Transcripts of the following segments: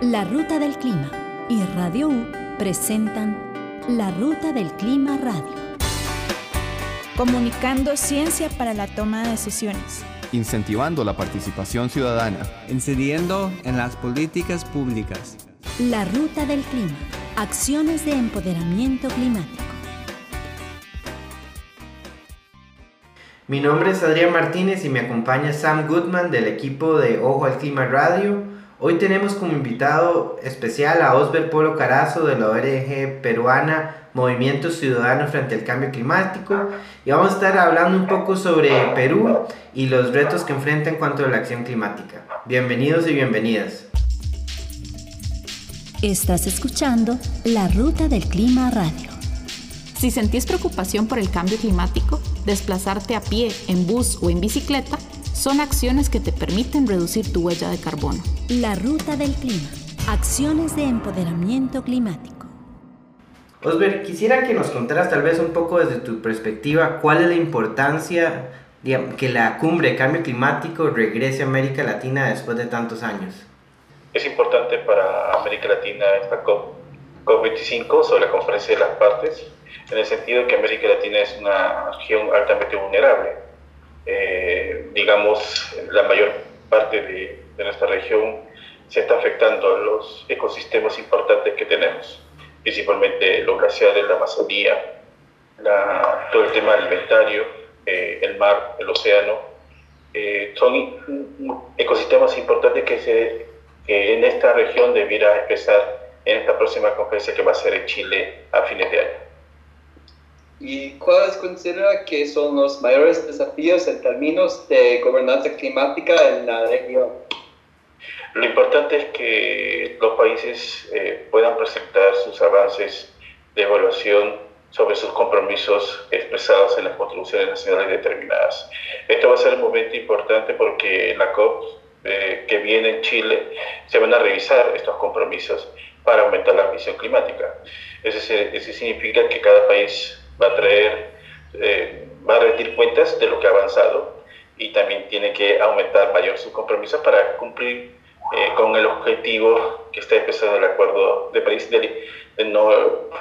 La Ruta del Clima y Radio U presentan La Ruta del Clima Radio. Comunicando ciencia para la toma de decisiones. Incentivando la participación ciudadana. Incidiendo en las políticas públicas. La Ruta del Clima. Acciones de empoderamiento climático. Mi nombre es Adrián Martínez y me acompaña Sam Goodman del equipo de Ojo al Clima Radio Hoy tenemos como invitado especial a Osber Polo Carazo de la ORG peruana Movimiento Ciudadano frente al Cambio Climático y vamos a estar hablando un poco sobre Perú y los retos que enfrenta en cuanto a la acción climática. Bienvenidos y bienvenidas. Estás escuchando La Ruta del Clima Radio. Si sentís preocupación por el cambio climático, desplazarte a pie, en bus o en bicicleta son acciones que te permiten reducir tu huella de carbono. La ruta del clima. Acciones de empoderamiento climático. Osber, quisiera que nos contaras tal vez un poco desde tu perspectiva cuál es la importancia de que la cumbre de cambio climático regrese a América Latina después de tantos años. Es importante para América Latina esta COP, COP25 sobre la conferencia de las partes, en el sentido de que América Latina es una región altamente vulnerable eh, digamos, la mayor parte de, nuestra región se está afectando a los ecosistemas importantes que tenemos, principalmente los glaciares, la Amazonía, todo el tema alimentario, eh, el mar, el océano. Eh, son ecosistemas importantes que, se, en esta región debiera empezar en esta próxima conferencia que va a ser en Chile a fines de año. ¿Y cuáles considera que son los mayores desafíos en términos de gobernanza climática en la región? Lo importante es que los países eh, puedan presentar sus avances de evaluación sobre sus compromisos expresados en las contribuciones nacionales determinadas. Esto va a ser un momento importante porque en la COP eh, que viene en Chile se van a revisar estos compromisos para aumentar la ambición climática. Eso, eso significa que cada país va a traer, eh, va a rendir cuentas de lo que ha avanzado y también tiene que aumentar mayor su compromiso para cumplir eh, con el objetivo que está expresado en el Acuerdo de París de, no,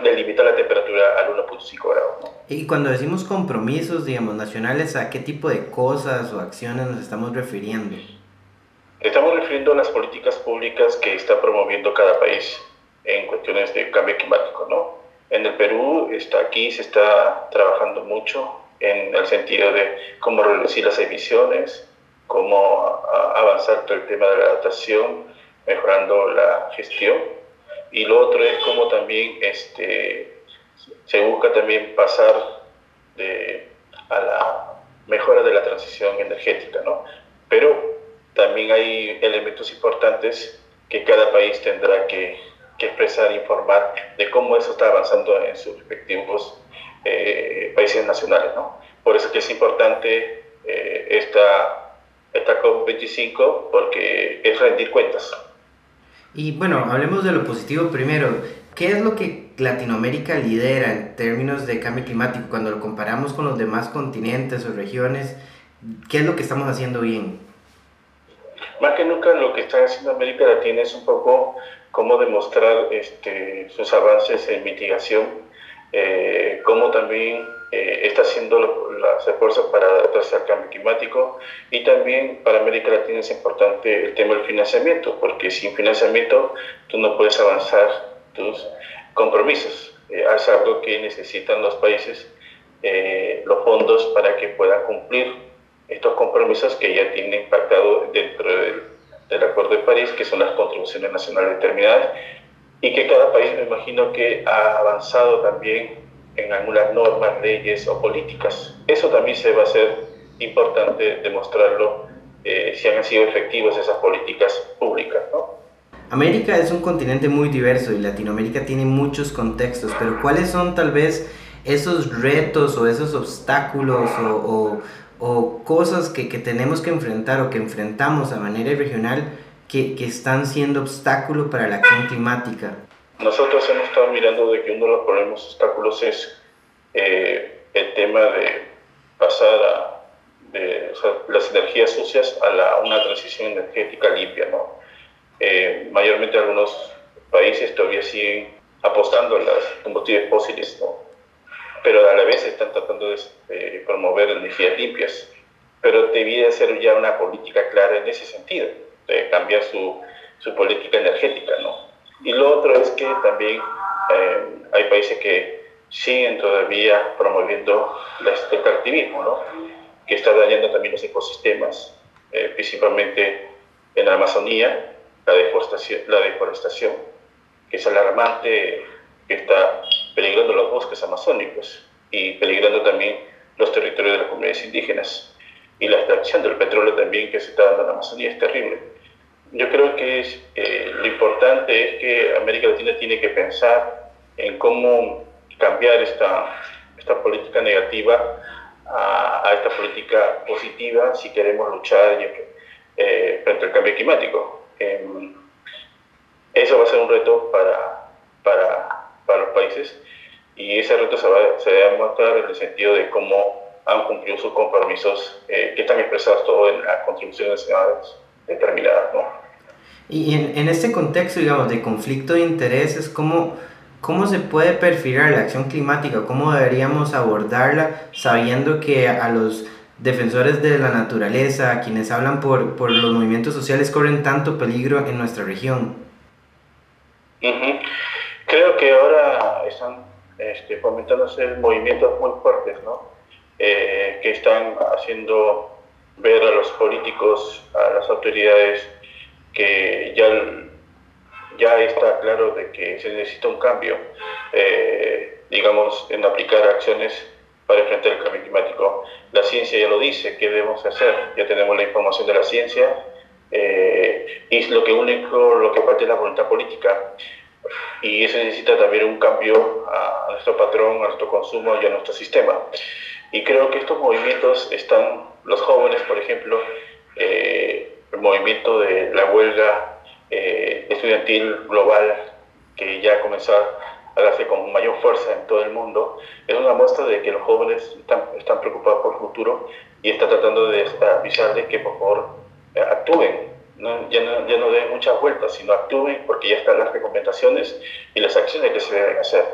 de limitar la temperatura al 1.5 grados. Y cuando decimos compromisos, digamos, nacionales, ¿a qué tipo de cosas o acciones nos estamos refiriendo? Estamos refiriendo a las políticas públicas que está promoviendo cada país en cuestiones de cambio climático, ¿no? En el Perú, está, aquí se está trabajando mucho en el sentido de cómo reducir las emisiones, cómo avanzar todo el tema de la adaptación, mejorando la gestión. Y lo otro es cómo también este, se busca también pasar de, a la mejora de la transición energética, ¿no? Pero también hay elementos importantes que cada país tendrá que que expresar, informar de cómo eso está avanzando en sus respectivos eh, países nacionales. ¿no? Por eso que es importante eh, esta, esta COP25 porque es rendir cuentas. Y bueno, hablemos de lo positivo primero. ¿Qué es lo que Latinoamérica lidera en términos de cambio climático cuando lo comparamos con los demás continentes o regiones? ¿Qué es lo que estamos haciendo bien? Más que nunca lo que está haciendo América Latina es un poco cómo demostrar este, sus avances en mitigación, eh, cómo también eh, está haciendo las esfuerzos para adaptarse al cambio climático y también para América Latina es importante el tema del financiamiento, porque sin financiamiento tú no puedes avanzar tus compromisos. Eh, es algo que necesitan los países, los fondos para que puedan cumplir estos compromisos que ya tienen impactado dentro del del Acuerdo de París, que son las contribuciones nacionales determinadas, y que cada país me imagino que ha avanzado también en algunas normas, leyes o políticas. Eso también se va a ser importante demostrarlo eh, si han sido efectivas esas políticas públicas. ¿no? América es un continente muy diverso y Latinoamérica tiene muchos contextos, pero ¿cuáles son tal vez esos retos o esos obstáculos o, o o cosas que, que, tenemos que enfrentar o que enfrentamos a manera regional que, que, están siendo obstáculo para la acción climática? Nosotros hemos estado mirando de que uno de los problemas obstáculos es eh, el tema de pasar a de, las energías sucias a la, una transición energética limpia, ¿no? eh, mayormente algunos países todavía siguen apostando a los combustibles fósiles, ¿no? Pero a la vez están tratando de promover energías limpias. Pero debía ser ya una política clara en ese sentido, de cambiar su, su política energética. ¿no? Y lo otro es que también eh, hay países que siguen todavía promoviendo el extractivismo, ¿no? que está dañando también los ecosistemas, eh, principalmente en la Amazonía, la deforestación, la deforestación, que es alarmante, que está peligrando los bosques amazónicos y peligrando también los territorios de las comunidades indígenas. Y la extracción del petróleo también que se está dando en la Amazonía es terrible. Yo creo que es, eh, lo importante es que América Latina tiene que pensar en cómo cambiar esta, esta política negativa a, esta política positiva si queremos luchar eh, frente al cambio climático. Em, eso va a ser un reto para, países y ese reto se va, se a mostrar en el sentido de cómo han cumplido sus compromisos eh, que están expresados todo en las contribuciones determinadas. ¿no? Y en, en, este contexto, digamos, de conflicto de intereses, ¿cómo, ¿cómo se puede perfilar la acción climática? ¿Cómo deberíamos abordarla sabiendo que a los defensores de la naturaleza, a quienes hablan por, por los movimientos sociales, corren tanto peligro en nuestra región? Creo que ahora están este, fomentándose movimientos muy fuertes, ¿no? Eh, que están haciendo ver a los políticos, a las autoridades, que ya, ya está claro de que se necesita un cambio, eh, digamos, en aplicar acciones para enfrentar el cambio climático. La ciencia ya lo dice, ¿qué debemos hacer? Ya tenemos la información de la ciencia eh, y lo que único, lo que falta es la voluntad política. Y eso necesita también un cambio a nuestro patrón, a nuestro consumo y a nuestro sistema. Y creo que estos movimientos están, los jóvenes, por ejemplo, eh, el movimiento de la huelga eh, estudiantil global que ya comenzó a darse con mayor fuerza en todo el mundo, es una muestra de que los jóvenes están, están preocupados por el futuro y está tratando de avisarles que por favor eh, actúen, no, ya, no, ya no den muchas vueltas, sino actúen porque ya están las recomendaciones y las acciones que se deben hacer.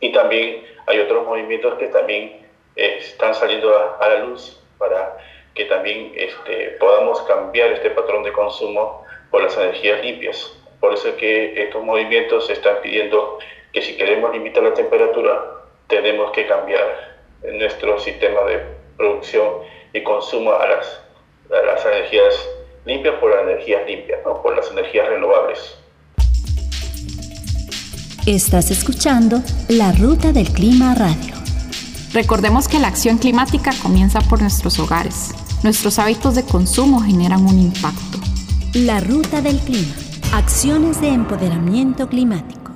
y también hay otros movimientos que también están saliendo a, la luz para que también este, podamos cambiar este patrón de consumo por las energías limpias. Por eso es que estos movimientos están pidiendo que si queremos limitar la temperatura, tenemos que cambiar nuestro sistema de producción y consumo a las, a las energías limpias por las energías limpias, ¿no? por las energías renovables. Estás escuchando La Ruta del Clima Radio. Recordemos que la acción climática comienza por nuestros hogares. Nuestros hábitos de consumo generan un impacto. La Ruta del Clima. Acciones de empoderamiento climático.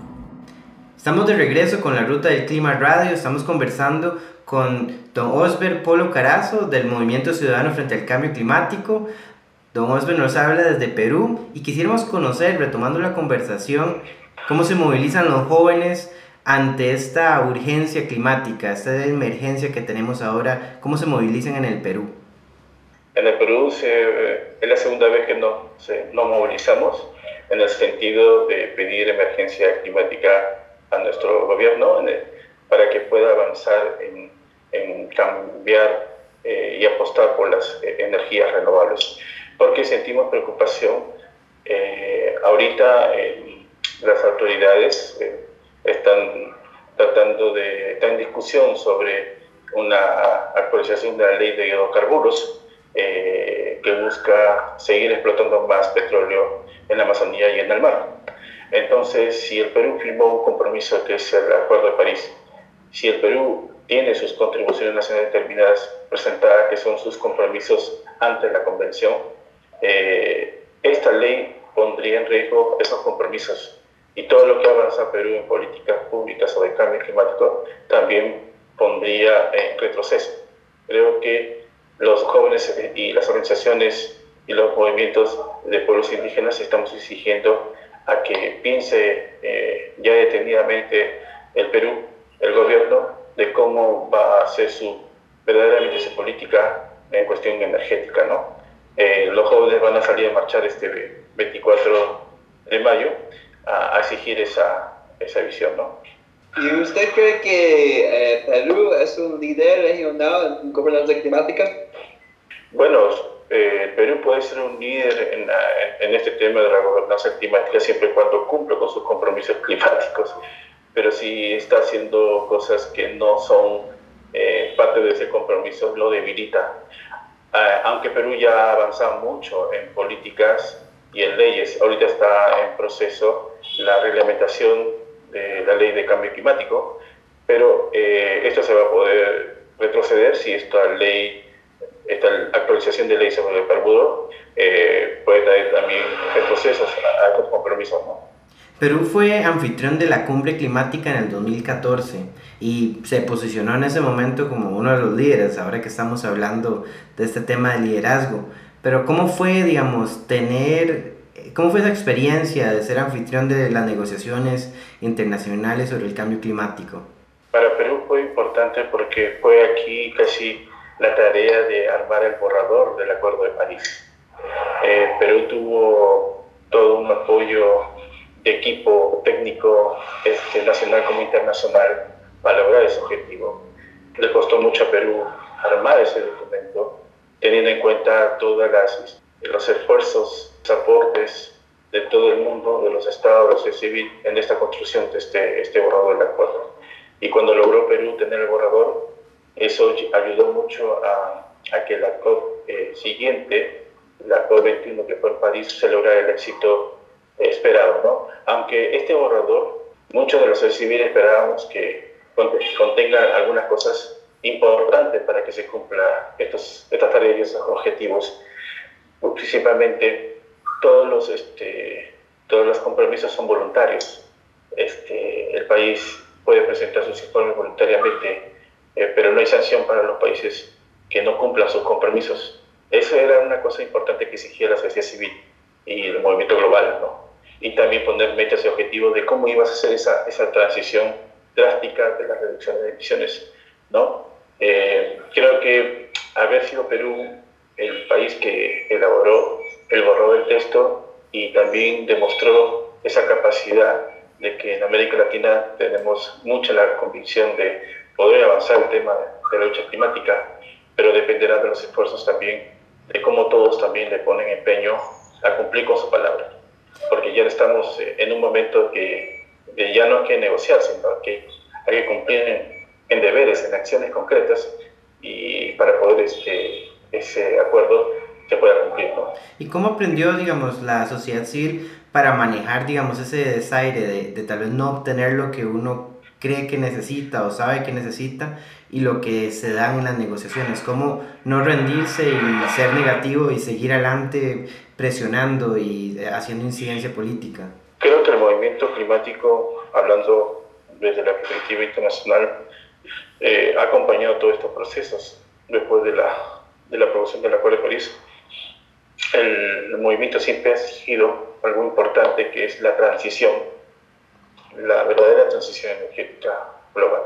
Estamos de regreso con la Ruta del Clima Radio. Estamos conversando con don Osber Polo Carazo del Movimiento Ciudadano frente al Cambio Climático. Don Osber nos habla desde Perú y quisiéramos conocer, retomando la conversación, ¿Cómo se movilizan los jóvenes ante esta urgencia climática, esta emergencia que tenemos ahora? ¿Cómo se movilizan en el Perú? En el Perú se, es la segunda vez que nos no movilizamos en el sentido de pedir emergencia climática a nuestro gobierno para que pueda avanzar en, en cambiar eh, y apostar por las eh, energías renovables. Porque sentimos preocupación eh, ahorita las autoridades eh, están tratando de, estar en discusión sobre una actualización de la ley de hidrocarburos eh, que busca seguir explotando más petróleo en la Amazonía y en el mar. Entonces, si el Perú firmó un compromiso que es el Acuerdo de París, si el Perú tiene sus contribuciones nacionales determinadas presentadas, que son sus compromisos ante la Convención, eh, esta ley pondría en riesgo esos compromisos y todo lo que avanza Perú en políticas públicas sobre cambio climático también pondría en retroceso. Creo que los jóvenes y las organizaciones y los movimientos de pueblos indígenas estamos exigiendo a que piense eh, ya detenidamente el Perú, el gobierno, de cómo va a hacer su verdaderamente su política en cuestión energética, ¿no? Eh, los jóvenes van a salir a marchar este 24 de mayo a, exigir esa, esa visión, ¿no? ¿Y usted cree que eh, Perú es un líder regional en gobernanza climática? Bueno, eh, Perú puede ser un líder en, en, este tema de la gobernanza climática siempre y cuando cumple con sus compromisos climáticos, pero si está haciendo cosas que no son eh, parte de ese compromiso, lo debilita. Ah, aunque Perú ya ha avanzado mucho en políticas y en leyes, ahorita está en proceso la reglamentación de la ley de cambio climático, pero eh, esto se va a poder retroceder si esta ley, esta actualización de ley sobre el carburo eh, puede traer también retrocesos a, estos compromisos. Perú fue anfitrión de la cumbre climática en el 2014 y se posicionó en ese momento como uno de los líderes, ahora que estamos hablando de este tema de liderazgo. Pero ¿cómo fue, digamos, tener, cómo fue esa experiencia de ser anfitrión de las negociaciones internacionales sobre el cambio climático? Para Perú fue importante porque fue aquí casi la tarea de armar el borrador del Acuerdo de París. Eh, Perú tuvo todo un apoyo de equipo técnico este, nacional como internacional para lograr ese objetivo. Le costó mucho a Perú armar ese documento, teniendo en cuenta todos los esfuerzos, los aportes de todo el mundo, de los estados, de civil, en esta construcción de este, este borrador del acuerdo. Y cuando logró Perú tener el borrador, eso ayudó mucho a, a que la COP eh, siguiente, la COP21 que fue en París, se lograra el éxito esperado. ¿no? Aunque este borrador, muchos de los civiles esperábamos que contenga algunas cosas importantes para que se cumpla estos, estas tareas y estos objetivos. Principalmente, todos los, este, todos los compromisos son voluntarios. Este, el país puede presentar sus informes voluntariamente, eh, pero no hay sanción para los países que no cumplan sus compromisos. Eso era una cosa importante que exigía la sociedad civil y el movimiento global, ¿no? Y también poner metas y objetivos de cómo ibas a hacer esa, esa transición drástica de la reducción de emisiones, ¿no? Eh, creo que haber sido Perú el país que elaboró el borrador del texto y también demostró esa capacidad de que en América Latina tenemos mucha la convicción de poder avanzar el tema de la lucha climática, pero dependerá de los esfuerzos también, de cómo todos también le ponen empeño a cumplir con su palabra, porque ya estamos eh, en un momento que ya no hay que negociar, sino que hay que cumplir en, deberes, en acciones concretas y para poder este, ese acuerdo se pueda cumplir. ¿Y cómo aprendió, digamos, la sociedad civil para manejar, digamos, ese desaire de, de tal vez no obtener lo que uno cree que necesita o sabe que necesita y lo que se da en las negociaciones, cómo no rendirse y ser negativo y seguir adelante presionando y haciendo incidencia política. Creo que el climático, hablando desde la perspectiva internacional, eh, ha acompañado todos estos procesos después de la, de la aprobación del Acuerdo de París. El, movimiento siempre ha exigido algo importante que es la transición, la verdadera transición energética global.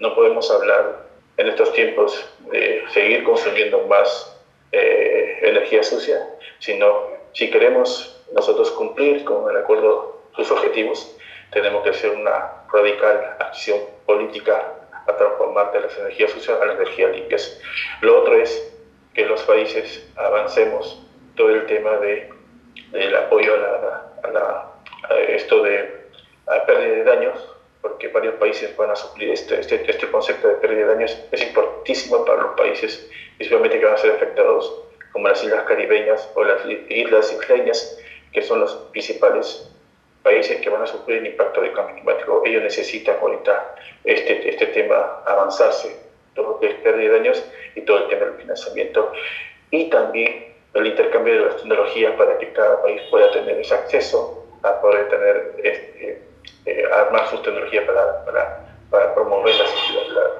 no podemos hablar en estos tiempos de seguir consumiendo más eh, energía sucia, sino si queremos nosotros cumplir con el acuerdo sus objetivos, tenemos que hacer una radical acción política a transformar de las energías sucias a las energías limpias. Lo otro es que los países avancemos todo el tema de, del apoyo a, la, esto de pérdida de daños, porque varios países van a suplir este, este, este concepto de pérdida de daños, es importantísimo para los países, principalmente que van a ser afectados, como las islas caribeñas o las islas isleñas, que son los principales países que van a sufrir el impacto del cambio climático. Ellos necesitan ahorita este, este tema avanzarse, todo lo que es pérdida de daños y todo el tema del financiamiento. Y también el intercambio de las tecnologías para que cada país pueda tener ese acceso a poder tener, este, eh, armar sus tecnologías para, para, para promover la,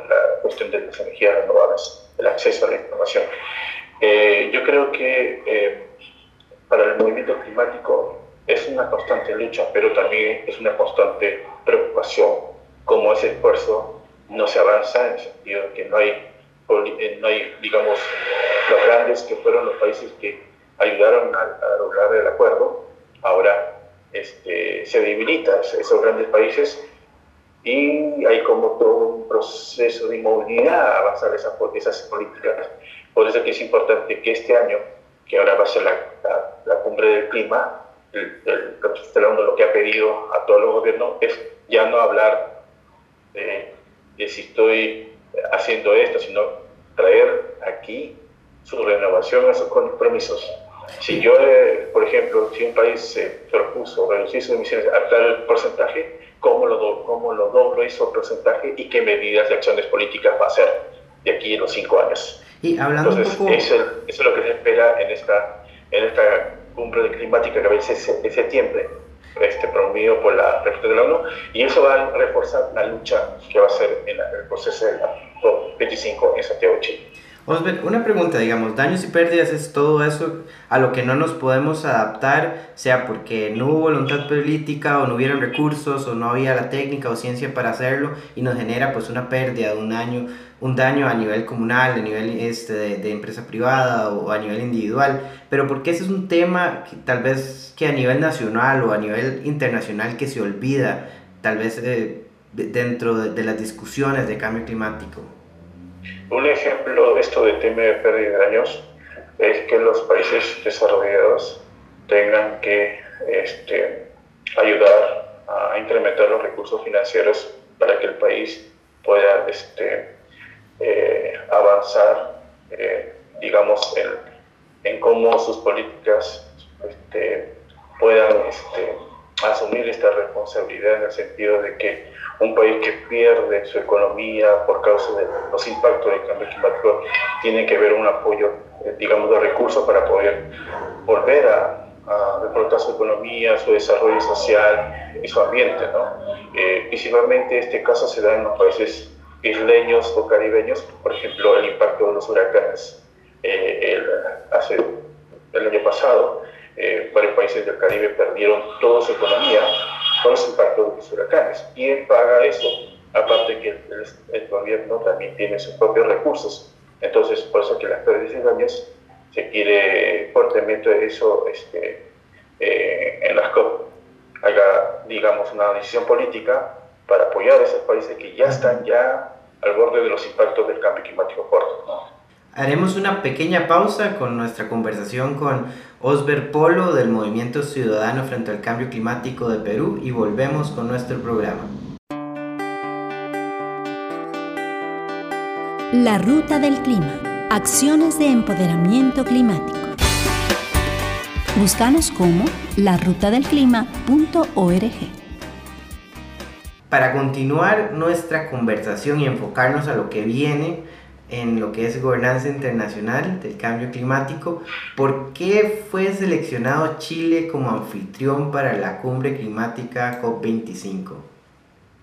la, cuestión de las energías renovables, el acceso a la información. Eh, yo creo que eh, para el movimiento climático es una constante lucha, pero también es una constante preocupación, como ese esfuerzo no se avanza en el sentido de que no hay, eh, no hay digamos, los grandes que fueron los países que ayudaron a, lograr el acuerdo, ahora este, se debilitan esos grandes países y hay como todo un proceso de inmovilidad a avanzar esas, esas políticas. Por eso que es importante que este año, que ahora va a ser la, la, cumbre del clima, el, el, lo que ha pedido a todos los gobiernos es ya no hablar de, de si estoy haciendo esto, sino traer aquí su renovación a sus compromisos. Si yo, eh, por ejemplo, si un país se propuso reducir sus emisiones a tal porcentaje, ¿cómo lo, do, cómo lo doblo ese porcentaje y qué medidas de acciones políticas va a hacer de aquí a los cinco años? Y hablando Entonces, eso, es lo que se espera en esta, en esta cumbre climática que a ser en septiembre, este, promovido por la de la ONU, y eso va a reforzar la lucha que va a ser en el proceso de la COP25 en Santiago, Chile. Osbert, una pregunta, digamos, daños y pérdidas es todo eso a lo que no nos podemos adaptar, sea porque no hubo voluntad política o no hubieron recursos o no había la técnica o ciencia para hacerlo y nos genera pues una pérdida de un año, un daño a nivel comunal, a nivel este, de, empresa privada o a nivel individual, pero porque ese es un tema que tal vez que a nivel nacional o a nivel internacional que se olvida, tal vez eh, dentro de las discusiones de cambio climático. Un ejemplo de esto de tema de pérdida de daños es que los países desarrollados tengan que este, ayudar a incrementar los recursos financieros para que el país pueda este, eh, avanzar, eh, digamos, en, en, cómo sus políticas este, puedan este, asumir esta responsabilidad en el sentido de que un país que pierde su economía por causa de los impactos del cambio climático tiene que ver un apoyo, eh, digamos, de recursos para poder volver a, su economía, su desarrollo social y su ambiente. ¿no? Eh, principalmente este caso se da en los países isleños o caribeños, por ejemplo, el impacto de los huracanes eh, el, hace, el año pasado, varios países del Caribe perdieron toda su economía con los impactos de los huracanes. ¿Quién paga eso? Aparte que el, gobierno también tiene sus propios recursos. Entonces, por eso que las pérdidas y daños se quiere fuertemente eso este, eh, en las COP haga, digamos, una decisión política para apoyar a esos países que ya están ya al borde de los impactos del cambio climático corto. Haremos una pequeña pausa con nuestra conversación con Osber Polo del Movimiento Ciudadano frente al Cambio Climático de Perú y volvemos con nuestro programa. La Ruta del Clima. Acciones de empoderamiento climático. Búscanos como larutadelclima.org. Para continuar nuestra conversación y enfocarnos a lo que viene, en lo que es gobernanza internacional del cambio climático. ¿Por qué fue seleccionado Chile como anfitrión para la cumbre climática COP25?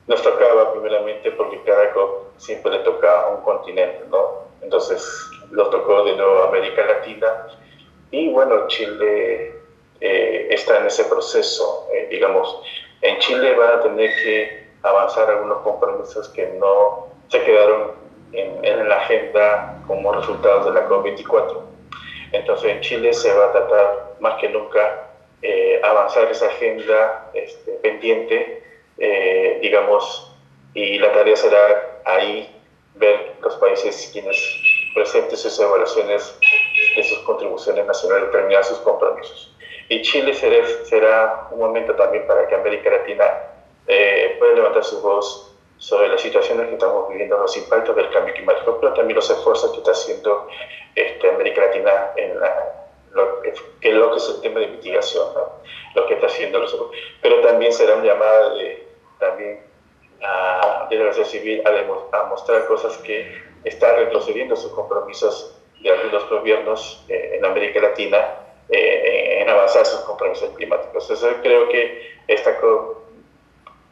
Nos tocaba primeramente porque cada COP siempre le toca a un continente, ¿no? Entonces nos tocó de nuevo América Latina y bueno, Chile eh, está en ese proceso, eh, digamos. En Chile van a tener que avanzar algunos compromisos que no se quedaron en, la agenda como resultados de la COP24. Entonces en Chile se va a tratar más que nunca eh, avanzar esa agenda este, pendiente, eh, digamos, y la tarea será ahí ver los países quienes presenten sus evaluaciones de sus contribuciones nacionales, terminar sus compromisos. Y Chile será, será un momento también para que América Latina eh, pueda levantar su voz sobre las situaciones que estamos viviendo, los impactos del cambio climático, pero también los esfuerzos que está haciendo este, América Latina en lo, que, lo que es el tema de mitigación, lo que está haciendo los pero también será una llamada de, también a, de la sociedad civil a, a, mostrar cosas que están retrocediendo sus compromisos de algunos gobiernos eh, en América Latina eh, en avanzar sus compromisos climáticos. Entonces creo que esta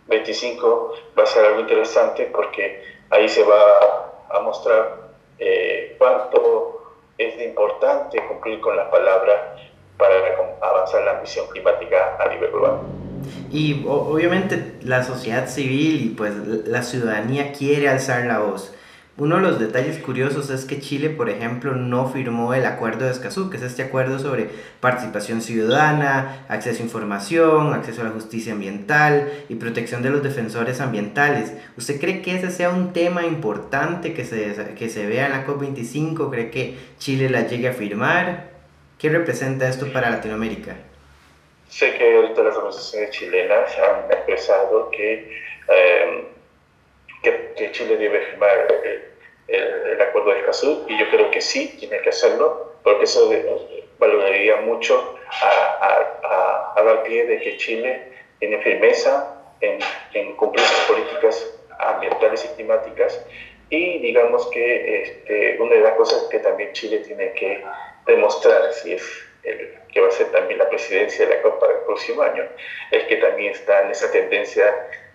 25 va a ser algo interesante porque ahí se va a mostrar eh, cuánto es importante cumplir con la palabra para avanzar la misión climática a nivel global. Y obviamente la sociedad civil y pues la ciudadanía quiere alzar la voz, Uno de los detalles curiosos es que Chile, por ejemplo, no firmó el acuerdo de Escazú, que es este acuerdo sobre participación ciudadana, acceso a información, acceso a la justicia ambiental y protección de los defensores ambientales. ¿Usted cree que ese sea un tema importante que se, que se vea en la COP25? ¿Cree que Chile la llegue a firmar? ¿Qué representa esto para Latinoamérica? Sé que ahorita las organizaciones chilenas han expresado que... Eh, que, Chile debe firmar el, acuerdo de Escazú y yo creo que sí, tiene que hacerlo, porque eso valoraría mucho a, dar pie de que Chile tiene firmeza en, en, cumplir sus políticas ambientales y climáticas y digamos que este, una de las cosas que también Chile tiene que demostrar, si es el, que va a ser también la presidencia de la COP para el próximo año, es que también está en esa tendencia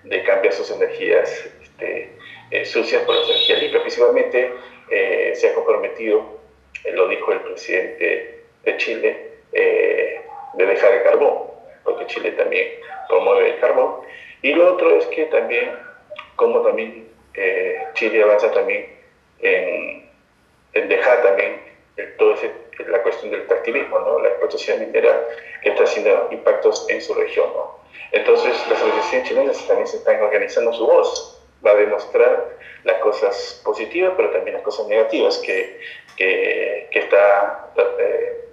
de cambiar sus energías este, eh, sucias por las energías limpias. Principalmente eh, se ha comprometido, eh, lo dijo el presidente de Chile, de dejar el carbón, porque Chile también promueve el carbón. Y lo otro es que también, como también Chile avanza también en, dejar también toda la cuestión del extractivismo, ¿no? la explotación mineral, que está haciendo impactos en su región. ¿no? Entonces, las organizaciones chilenas también se están organizando su voz va a demostrar las cosas positivas, pero también las cosas negativas que, que, está eh,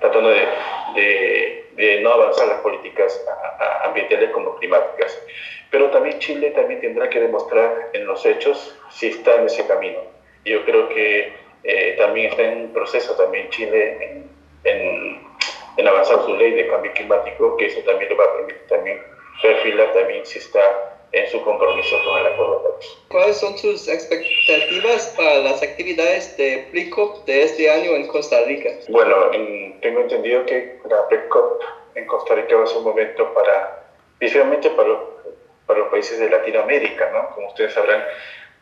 tratando de, no avanzar las políticas ambientales como climáticas. Pero también Chile también tendrá que demostrar en los hechos si está en ese camino. Yo creo que eh, también está en proceso también Chile en, en, avanzar su ley de cambio climático, que eso también le va a permitir también perfilar también si está en su compromiso con el Acuerdo de París. ¿Cuáles son sus expectativas para las actividades de PRICOP de este año en Costa Rica? Bueno, tengo entendido que la PRICOP en Costa Rica va a ser un momento para, principalmente para los, para los países de Latinoamérica, ¿no? Como ustedes sabrán,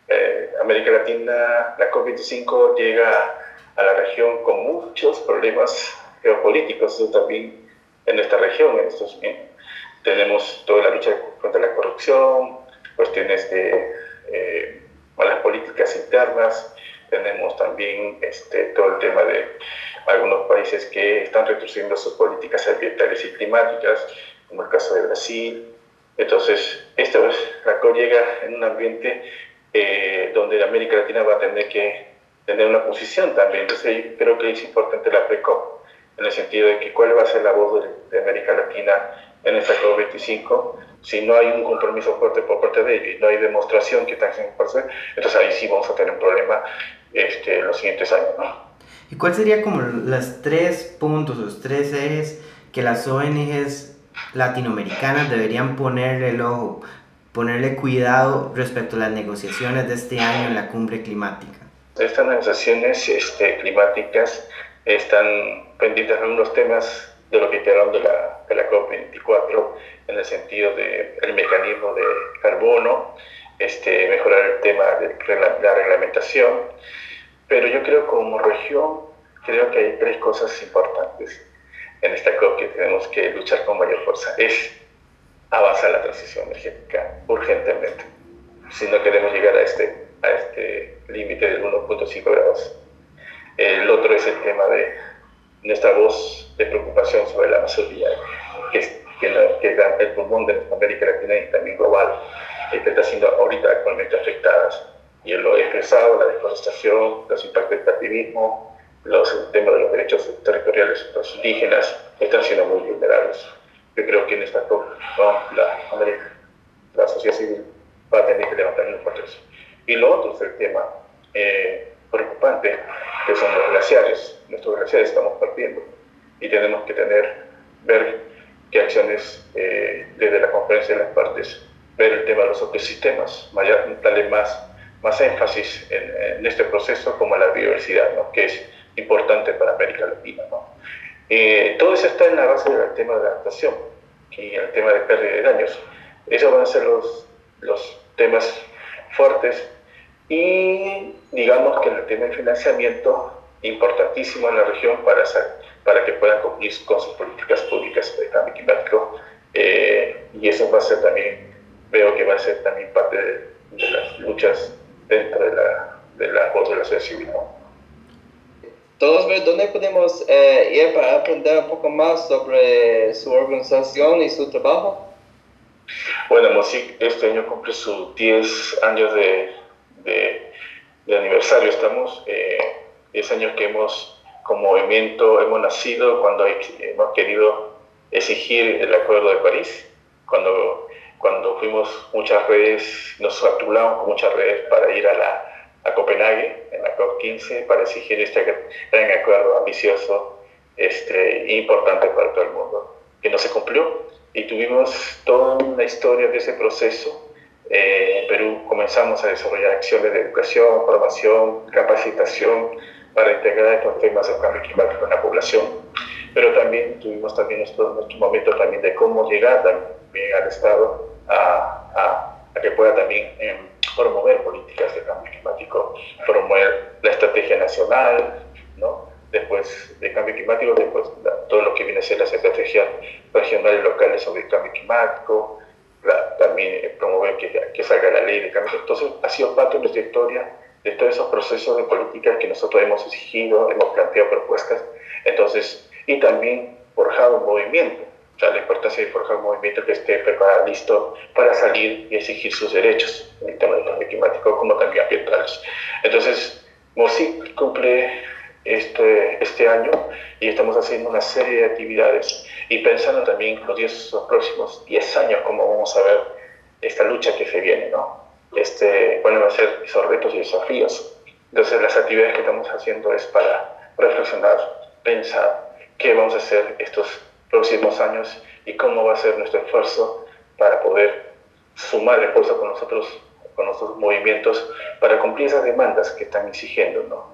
eh, América Latina, la COP25 llega a la región con muchos problemas geopolíticos, también en esta región, en estos tenemos toda la lucha contra la corrupción, cuestiones de eh, malas políticas internas, tenemos también este, todo el tema de algunos países que están reduciendo sus políticas ambientales y climáticas, como el caso de Brasil. Entonces, esta vez la COP llega en un ambiente eh, donde América Latina va a tener que tener una posición también. Entonces, creo que es importante la PRECOP, en el sentido de que cuál va a ser la voz de, de América Latina en esta COP25, si no hay un compromiso fuerte por parte de ellos y no hay demostración que están haciendo entonces ahí sí vamos a tener un problema este, los siguientes años. ¿no? ¿Y cuál sería como los tres puntos, los tres ejes que las ONGs latinoamericanas deberían ponerle el ojo, ponerle cuidado respecto a las negociaciones de este año en la cumbre climática? Estas negociaciones este, climáticas están pendientes de algunos temas de lo que quedaron de la, de la COP24 en el sentido del el mecanismo de carbono, este, mejorar el tema de la reglamentación. Pero yo creo como región, creo que hay tres cosas importantes en esta COP que tenemos que luchar con mayor fuerza. Es avanzar la transición energética urgentemente, si no queremos llegar a este, a este límite del 1.5 grados. El otro es el tema de nuestra voz de preocupación sobre la Amazonía, que es que, el pulmón de América Latina y también global, que está siendo ahorita actualmente afectadas. Y lo he expresado, la deforestación, los impactos del activismo, los temas de los derechos territoriales de los indígenas están siendo muy vulnerables. Yo creo que en esta COP la, América, la sociedad civil va a tener que levantar un eso. Y lo otro es el tema eh, preocupante, que son los glaciares. Nuestros glaciares estamos perdiendo y tenemos que tener, ver qué acciones eh, desde la conferencia de las partes, ver el tema de los ecosistemas, darle más, más énfasis en, este proceso como la biodiversidad, ¿no? que es importante para América Latina. ¿no? Eh, todo eso está en la base del tema de adaptación y el tema de pérdida de daños. Esos van a ser los, los temas fuertes y digamos que tienen financiamiento importantísimo en la región para, hacer, para que puedan cumplir con sus políticas públicas de cambio climático eh, y eso va a ser también, veo que va a ser también parte de, de las luchas dentro de la, de la voz de la sociedad civil. ¿no? Todos, ¿dónde podemos eh, ir para aprender un poco más sobre su organización y su trabajo? Bueno, MOSIC este año cumple sus 10 años de, de, de aniversario. Estamos eh, 10 años que hemos, como movimiento, hemos nacido cuando hemos querido exigir el Acuerdo de París, cuando, cuando fuimos muchas redes, nos articulamos con muchas redes para ir a, la, a Copenhague, en la COP15, para exigir este gran acuerdo ambicioso este, importante para todo el mundo, que no se cumplió. Y tuvimos toda una historia de ese proceso. Eh, en Perú comenzamos a desarrollar acciones de educación, formación, capacitación para integrar estos temas del cambio climático en la población. Pero también tuvimos también nuestro, nuestro momento también de cómo llegar también al Estado a, a, a que pueda también eh, promover políticas de cambio climático, promover la estrategia nacional, ¿no? después de cambio climático, después todo lo que viene a ser las estrategias regionales y locales sobre el cambio climático, la, también promover que, que, salga la ley de cambio. Entonces, ha sido parte de nuestra historia de todos esos procesos de política que nosotros hemos exigido, hemos planteado propuestas, entonces, y también forjado un movimiento, o sea, la importancia de forjar un movimiento que esté preparado, listo para salir y exigir sus derechos en el tema del cambio climático, como también ambientales. Entonces, MOSIC cumple este, este año y estamos haciendo una serie de actividades y pensando también los, diez, los próximos 10 años cómo vamos a ver esta lucha que se viene, ¿no? Este, cuáles van a ser esos retos y desafíos. Entonces las actividades que estamos haciendo es para reflexionar, pensar qué vamos a hacer estos próximos años y cómo va a ser nuestro esfuerzo para poder sumar esfuerzo con nosotros, con nuestros movimientos, para cumplir esas demandas que están exigiendo, ¿no?